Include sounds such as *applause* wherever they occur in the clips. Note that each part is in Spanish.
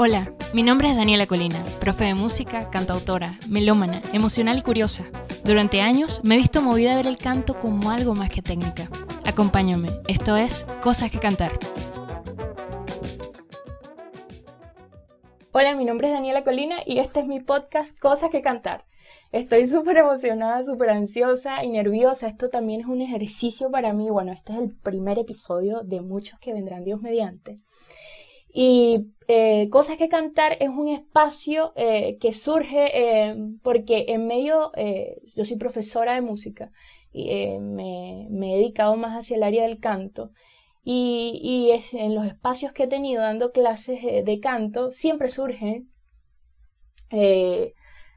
Hola, mi nombre es Daniela Colina, profe de música, cantautora, melómana, emocional y curiosa. Durante años me he visto movida a ver el canto como algo más que técnica. Acompáñame, esto es Cosas que Cantar. Hola, mi nombre es Daniela Colina y este es mi podcast Cosas que Cantar. Estoy súper emocionada, súper ansiosa y nerviosa. Esto también es un ejercicio para mí. Bueno, este es el primer episodio de muchos que vendrán Dios mediante. Y eh, Cosas que Cantar es un espacio eh, que surge eh, porque en medio, yo soy profesora de música y me, he dedicado más hacia el área del canto. Y, es, en los espacios que he tenido dando clases de canto siempre surgen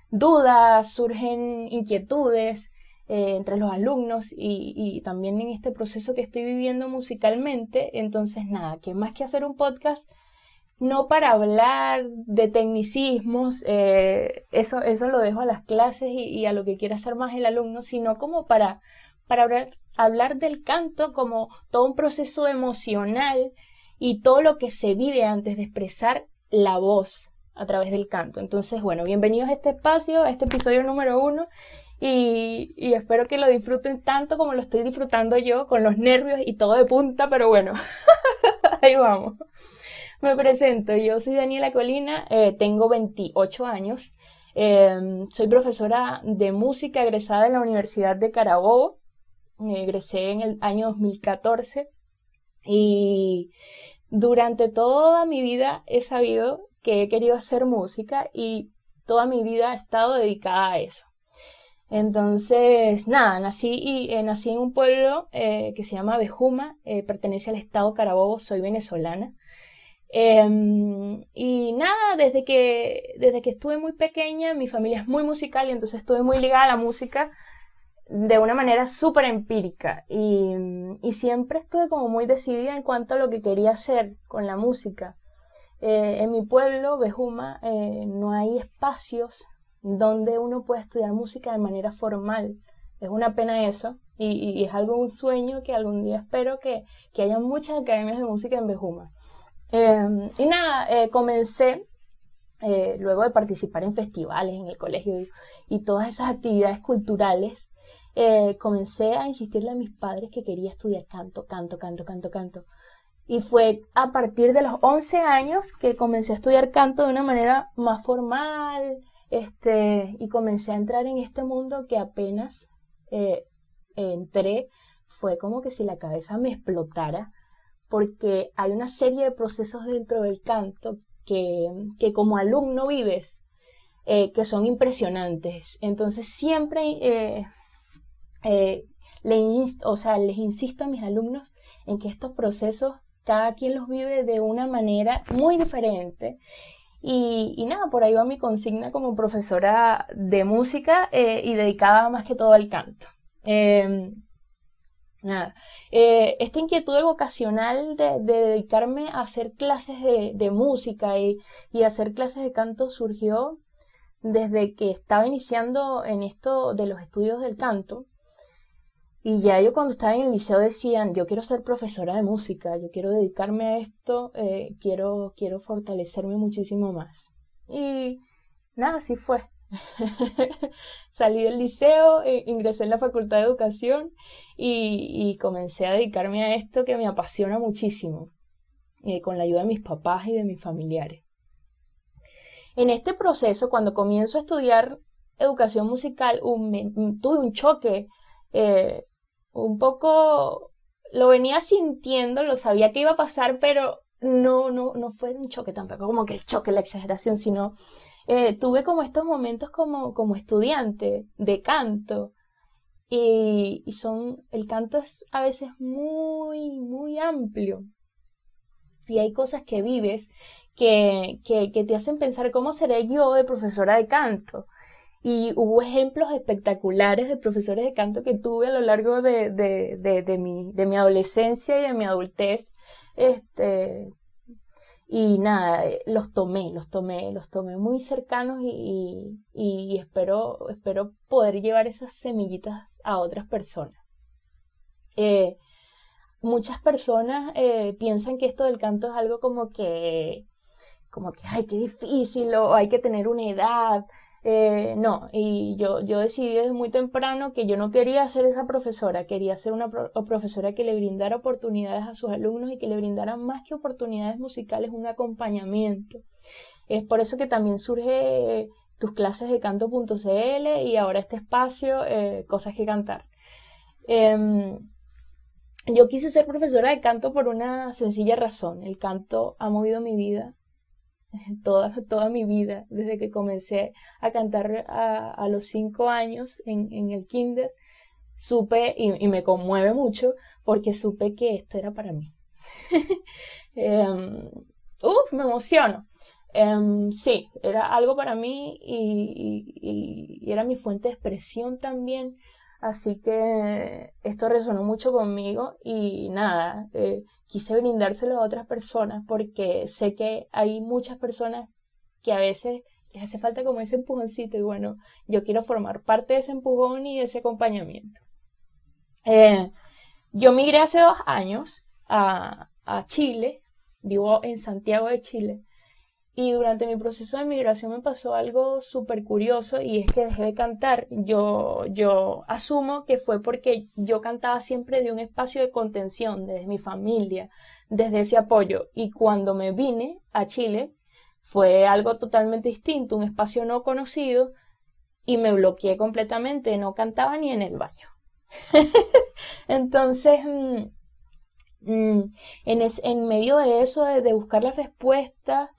dudas, surgen inquietudes entre los alumnos y, y, también en este proceso que estoy viviendo musicalmente. Entonces, nada, que más que hacer un podcast, no para hablar de tecnicismos, eh, eso, eso lo dejo a las clases y, a lo que quiera hacer más el alumno, sino como para, para hablar, hablar del canto como todo un proceso emocional y todo lo que se vive antes de expresar la voz a través del canto. Entonces, bueno, bienvenidos a este espacio, a este episodio número uno. Y, espero que lo disfruten tanto como lo estoy disfrutando yo, con los nervios y todo de punta, pero bueno, *laughs* ahí vamos. Me presento, yo soy Daniela Colina, eh, tengo 28 años, em, soy profesora de música egresada en la Universidad de Carabobo, egresé en el año 2014 y durante toda mi vida he sabido que he querido hacer música y toda mi vida he estado dedicada a eso. Entonces, nada, nací, y, eh, nací en un pueblo eh, que se llama Bejuma, pertenece al estado Carabobo, soy venezolana. Em, y nada, desde que, desde que estuve muy pequeña, mi familia es muy musical y entonces estuve muy ligada a la música de una manera súper empírica y, y, siempre estuve como muy decidida en cuanto a lo que quería hacer con la música. Eh, en mi pueblo, Bejuma, eh, no hay espacios donde uno pueda estudiar música de manera formal. Es una pena eso y, y es algo, un sueño que algún día espero que, que haya muchas academias de música en Bejuma. Em, y nada, eh, comencé, luego de participar en festivales en el colegio y, todas esas actividades culturales, eh, comencé a insistirle a mis padres que quería estudiar canto, canto, canto, canto, canto. Y fue a partir de los 11 años que comencé a estudiar canto de una manera más formal, este, y comencé a entrar en este mundo que apenas entré, fue como que si la cabeza me explotara porque hay una serie de procesos dentro del canto que, como alumno vives eh, que son impresionantes. Entonces siempre eh, eh, les insisto a mis alumnos en que estos procesos cada quien los vive de una manera muy diferente. Y, nada, por ahí va mi consigna como profesora de música y dedicada más que todo al canto. Nada. Eh, esta inquietud vocacional de, dedicarme a hacer clases de, música y, hacer clases de canto surgió desde que estaba iniciando en esto de los estudios del canto. Y ya yo cuando estaba en el liceo decían, yo quiero ser profesora de música, yo quiero dedicarme a esto, eh, quiero, quiero fortalecerme muchísimo más. Y nada, así fue. *laughs* Salí del liceo, eh, ingresé en la Facultad de Educación y, comencé a dedicarme a esto que me apasiona muchísimo, eh, con la ayuda de mis papás y de mis familiares. En este proceso, cuando comienzo a estudiar educación musical, tuve un choque, un poco, lo venía sintiendo, lo sabía que iba a pasar, pero no, no, no fue un choque tampoco, como que el choque, la exageración, sino eh, tuve como estos momentos como, como estudiante de canto. Y, son, el canto es a veces muy, muy amplio. Y hay cosas que vives que, que, te hacen pensar cómo seré yo de profesora de canto. Y hubo ejemplos espectaculares de profesores de canto que tuve a lo largo de, de, de, mi, de mi adolescencia y de mi adultez. Este, y nada, los tomé, los tomé, los tomé muy cercanos y, y, espero, espero poder llevar esas semillitas a otras personas. Eh, muchas personas eh, piensan que esto del canto es algo como que, como que, ay, qué difícil, o hay que tener una edad, eh, no, y yo, yo decidí desde muy temprano que yo no quería ser esa profesora, quería ser una profesora que le brindara oportunidades a sus alumnos y que le brindara más que oportunidades musicales, un acompañamiento. Es por eso que también surge tus clases de canto.cl y ahora este espacio, eh, cosas que cantar. Em, yo quise ser profesora de canto por una sencilla razón. El canto ha movido mi vida *laughs* toda, toda mi vida, desde que comencé a cantar a, los cinco años en, el kinder, supe, y, me conmueve mucho, porque supe que esto era para mí. *laughs* Em, uf, me emociono. Em, sí, era algo para mí y, era mi fuente de expresión también. Así que esto resonó mucho conmigo y nada, eh, quise brindárselo a otras personas porque sé que hay muchas personas que a veces les hace falta como ese empujoncito y bueno, yo quiero formar parte de ese empujón y de ese acompañamiento. Eh, yo migré hace dos años a, a Chile, vivo en Santiago de Chile y durante mi proceso de migración me pasó algo súper curioso y es que dejé de cantar. Yo, yo asumo que fue porque yo cantaba siempre de un espacio de contención, desde mi familia, desde ese apoyo. Y cuando me vine a Chile fue algo totalmente distinto, un espacio no conocido y me bloqueé completamente, no cantaba ni en el baño. *laughs* Entonces, mm, mm, en, en, medio de eso, de, de buscar las respuestas,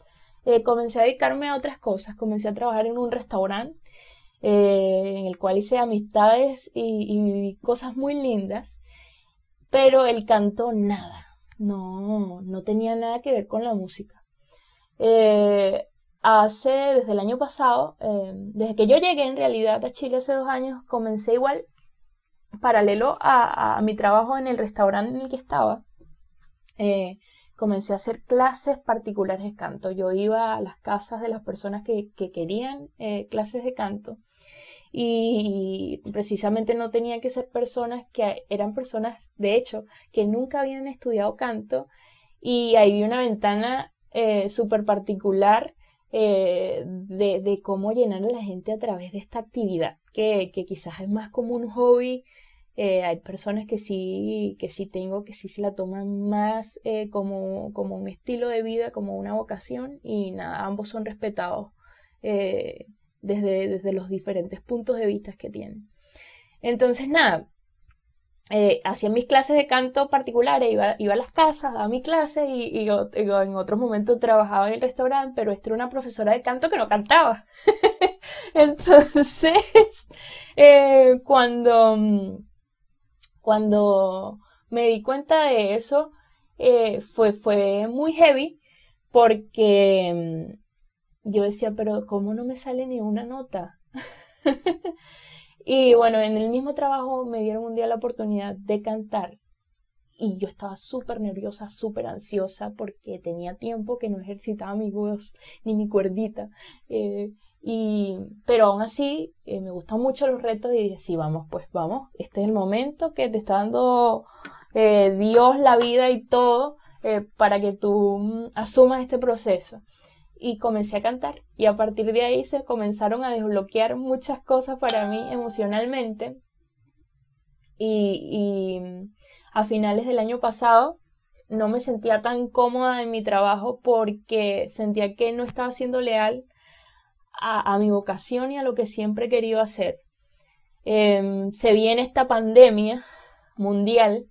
eh, comencé a dedicarme a otras cosas. Comencé a trabajar en un restaurante eh, en el cual hice amistades y, cosas muy lindas, pero el canto nada, no, no tenía nada que ver con la música. Eh, hace, desde el año pasado, desde que yo llegué en realidad a Chile hace dos años, comencé igual, paralelo a, a mi trabajo en el restaurante en el que estaba, comencé a hacer clases particulares de canto. Yo iba a las casas de las personas que, querían eh, clases de canto y precisamente no tenían que ser personas que eran personas, de hecho, que nunca habían estudiado canto y ahí vi una ventana eh, súper particular eh, de, cómo llenar a la gente a través de esta actividad, que, que quizás es más como un hobby eh, hay personas que sí, que sí tengo, que sí se la toman más eh, como, como un estilo de vida, como una vocación, y nada, ambos son respetados eh, desde, desde los diferentes puntos de vista que tienen. Entonces, nada, hacía mis clases de canto particulares, iba, iba a las casas, daba mi clase y, y, en otros momentos trabajaba en el restaurante, pero esta era una profesora de canto que no cantaba. *laughs* Entonces, *laughs* cuando mm, cuando me di cuenta de eso, eh, fue, fue muy heavy porque mm, yo decía, pero ¿cómo no me sale ni una nota? *laughs* y bueno, en el mismo trabajo me dieron un día la oportunidad de cantar y yo estaba súper nerviosa, súper ansiosa porque tenía tiempo que no ejercitaba mi voz *laughs* ni mi cuerdita. Eh, y, pero aún así, eh, me gustan mucho los retos y dije, sí, vamos, pues vamos, este es el momento que te está dando eh, Dios la vida y todo eh, para que tú mm, asumas este proceso. Y comencé a cantar y a partir de ahí se comenzaron a desbloquear muchas cosas para mí emocionalmente. Y, y a finales del año pasado no me sentía tan cómoda en mi trabajo porque sentía que no estaba siendo leal a, mi vocación y a lo que siempre he querido hacer. Em, se viene esta pandemia mundial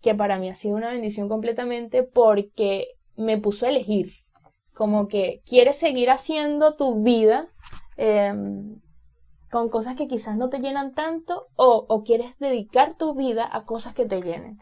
que para mí ha sido una bendición completamente porque me puso a elegir como que quieres seguir haciendo tu vida em, con cosas que quizás no te llenan tanto o, quieres dedicar tu vida a cosas que te llenen.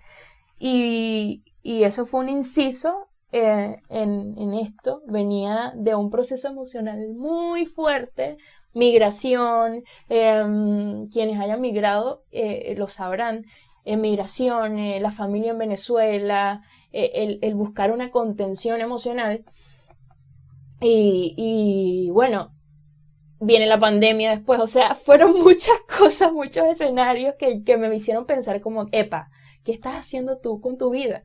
Y, y eso fue un inciso eh, en, esto venía de un proceso emocional muy fuerte, migración, em, quienes hayan migrado eh, lo sabrán, migración, eh, la familia en Venezuela, el, el buscar una contención emocional. Y, y, bueno, viene la pandemia después, o sea, *laughs* fueron muchas cosas, muchos escenarios que, que me hicieron pensar como, epa, ¿qué estás haciendo tú con tu vida?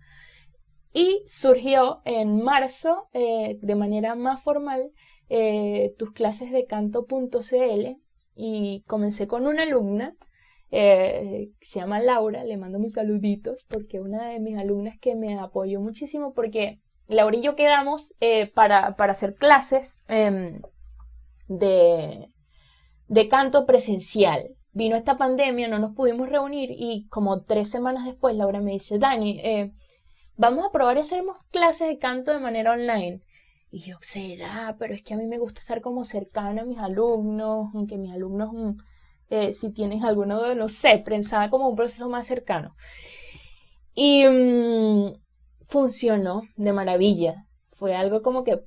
Y surgió en marzo, eh, de manera más formal, eh, tus clases de canto.cl y comencé con una alumna eh, se llama Laura, le mando mis saluditos porque una de mis alumnas que me apoyó muchísimo porque Laura y yo quedamos para, para, hacer clases em, de, de canto presencial. Vino esta pandemia, no nos pudimos reunir y como tres semanas después Laura me dice, Dani, vamos a probar y hacemos clases de canto de manera online. Y yo, será, pero es que a mí me gusta estar como cercana a mis alumnos, aunque mis alumnos, mm, eh, si tienes alguno no sé, pensaba como un proceso más cercano. Y mm, funcionó de maravilla. Fue algo como que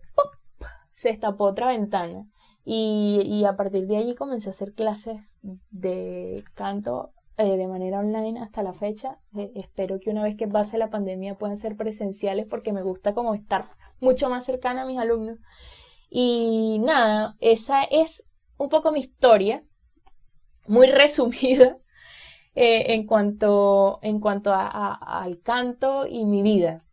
se destapó otra ventana. Y, y, a partir de allí comencé a hacer clases de canto eh, de manera online hasta la fecha. Eh, espero que una vez que pase la pandemia puedan ser presenciales porque me gusta como estar mucho más cercana a mis alumnos. Y nada, esa es un poco mi historia, muy *laughs* resumida eh, en cuanto, en cuanto al canto y mi vida.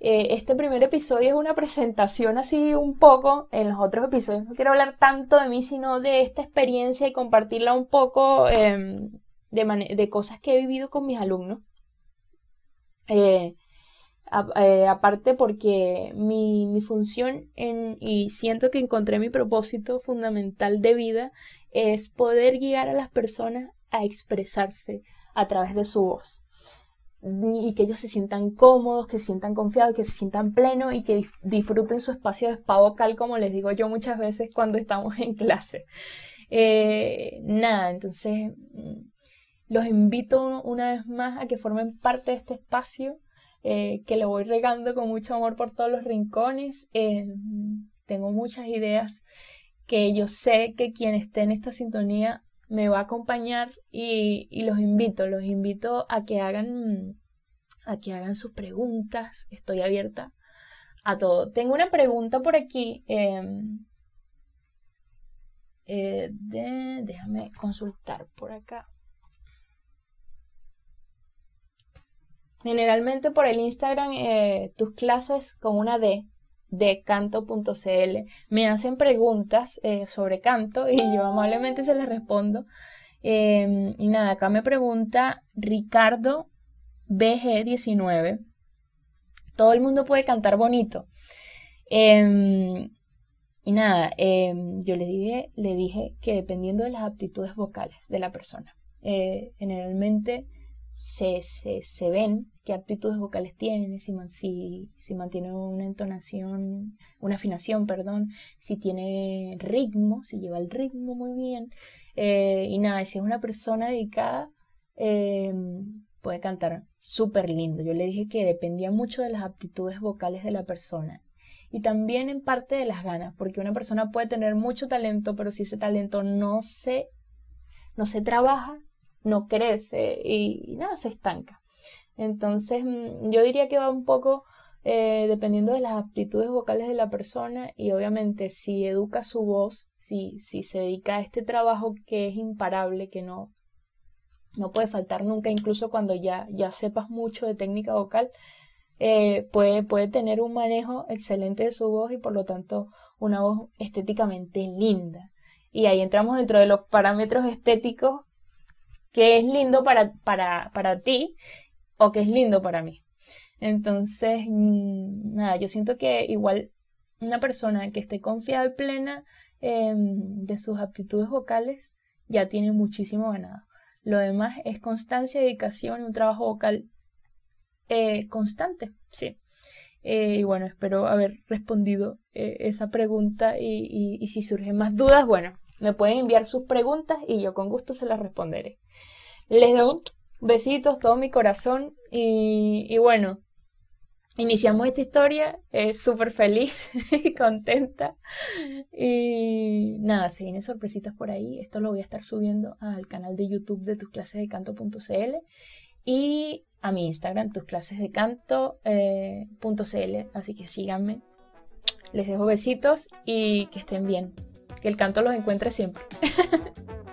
este primer episodio es una presentación así un poco. En los otros episodios no quiero hablar tanto de mí, sino de esta experiencia y compartirla un poco em, de, cosas que he vivido con mis alumnos. Eh, eh, aparte porque mi, mi función en, y siento que encontré mi propósito fundamental de vida es poder guiar a las personas a expresarse a través de su voz y que ellos se sientan cómodos, que se sientan confiados, que se sientan plenos y que disfruten su espacio de spa vocal, como les digo yo muchas veces cuando estamos en clase. Eh, nada, entonces los invito una vez más a que formen parte de este espacio eh, que lo voy regando con mucho amor por todos los rincones. Eh, tengo muchas ideas que yo sé que quien esté en esta sintonía me va a acompañar y, los invito, los invito a que hagan a que hagan sus preguntas. Estoy abierta a todo. Tengo una pregunta por aquí. Em, eh, déjame consultar por acá. Generalmente por el Instagram eh, tus clases con una D de canto.cl me hacen preguntas eh, sobre canto y yo amablemente se les respondo. Em, y nada, acá me pregunta Ricardo BG19. Todo el mundo puede cantar bonito. Em, y nada, em, yo le dije, le dije que dependiendo de las aptitudes vocales de la persona, eh, generalmente se, se, se ven qué aptitudes vocales tiene, si, si, si, mantiene una entonación, una afinación, perdón, si tiene ritmo, si lleva el ritmo muy bien. Eh, y nada, si es una persona dedicada, eh, puede cantar súper lindo. Yo le dije que dependía mucho de las aptitudes vocales de la persona. Y también en parte de las ganas, porque una persona puede tener mucho talento, pero si ese talento no se, no se trabaja, no crece y, nada, se estanca. Entonces, mm, yo diría que va un poco eh, dependiendo de las aptitudes vocales de la persona y obviamente si educa su voz, si, si se dedica a este trabajo que es imparable, que no, no puede faltar nunca, incluso cuando ya, ya sepas mucho de técnica vocal, eh, puede, puede tener un manejo excelente de su voz y por lo tanto una voz estéticamente linda. Y ahí entramos dentro de los parámetros estéticos que es lindo para, para, para ti o que es lindo para mí. Entonces, mm, nada, yo siento que igual una persona que esté confiada y plena em, de sus aptitudes vocales ya tiene muchísimo ganado. Lo demás es constancia, dedicación, un trabajo vocal eh, constante, sí. Eh, y bueno, espero haber respondido eh, esa pregunta y, y si surgen más dudas, bueno, me pueden enviar sus preguntas y yo con gusto se las responderé. Les doy besitos, todo mi corazón y, bueno, iniciamos esta historia, es súper feliz *laughs* y contenta. Y nada, se vienen sorpresitas por ahí. Esto lo voy a estar subiendo al canal de YouTube de tus clases de canto.cl. Y a mi Instagram, tus clases de canto.cl. Eh, así que síganme. Les dejo besitos y que estén bien. El canto los encuentre siempre. *laughs*